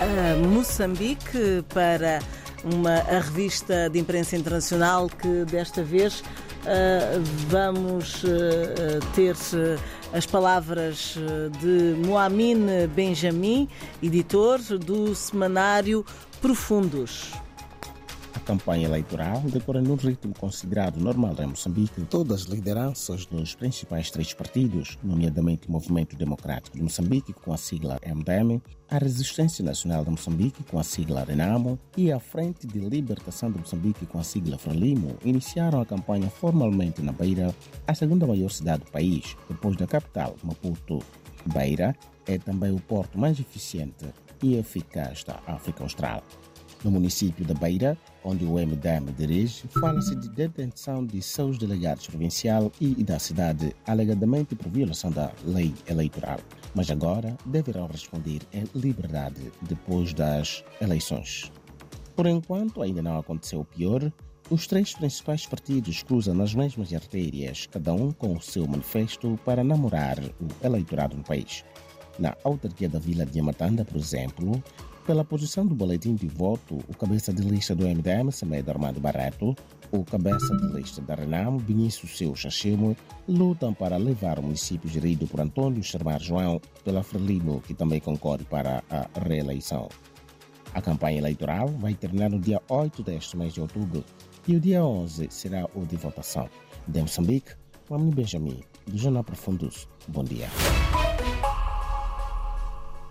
a Moçambique para uma a revista de imprensa internacional que desta vez uh, vamos uh, ter as palavras de Moamin Benjamin, editor do semanário Profundos campanha eleitoral decorre num ritmo considerado normal em Moçambique. Todas as lideranças dos principais três partidos, nomeadamente o Movimento Democrático de Moçambique, com a sigla MDM, a Resistência Nacional de Moçambique, com a sigla RENAMO, e a Frente de Libertação de Moçambique, com a sigla FRELIMO, iniciaram a campanha formalmente na Beira, a segunda maior cidade do país, depois da capital, Maputo. Beira é também o porto mais eficiente e eficaz da África Austral. No município da Beira, onde o MDM dirige, fala-se de detenção de seus delegados provincial e da cidade, alegadamente por violação da lei eleitoral. Mas agora deverão responder em liberdade depois das eleições. Por enquanto, ainda não aconteceu o pior. Os três principais partidos cruzam nas mesmas artérias, cada um com o seu manifesto para namorar o eleitorado no país. Na autarquia da Vila de Yamatanda, por exemplo, pela posição do boletim de voto, o cabeça de lista do MDM, Semedo Armando Barreto, o cabeça de lista da Renamo, Vinícius Seu Chachimo, lutam para levar o município gerido por Antônio Charmar João pela Frelimo, que também concorre para a reeleição. A campanha eleitoral vai terminar no dia 8 deste mês de outubro e o dia 11 será o de votação. De Moçambique, Mami Benjamin, do Jornal Profundos. Bom dia.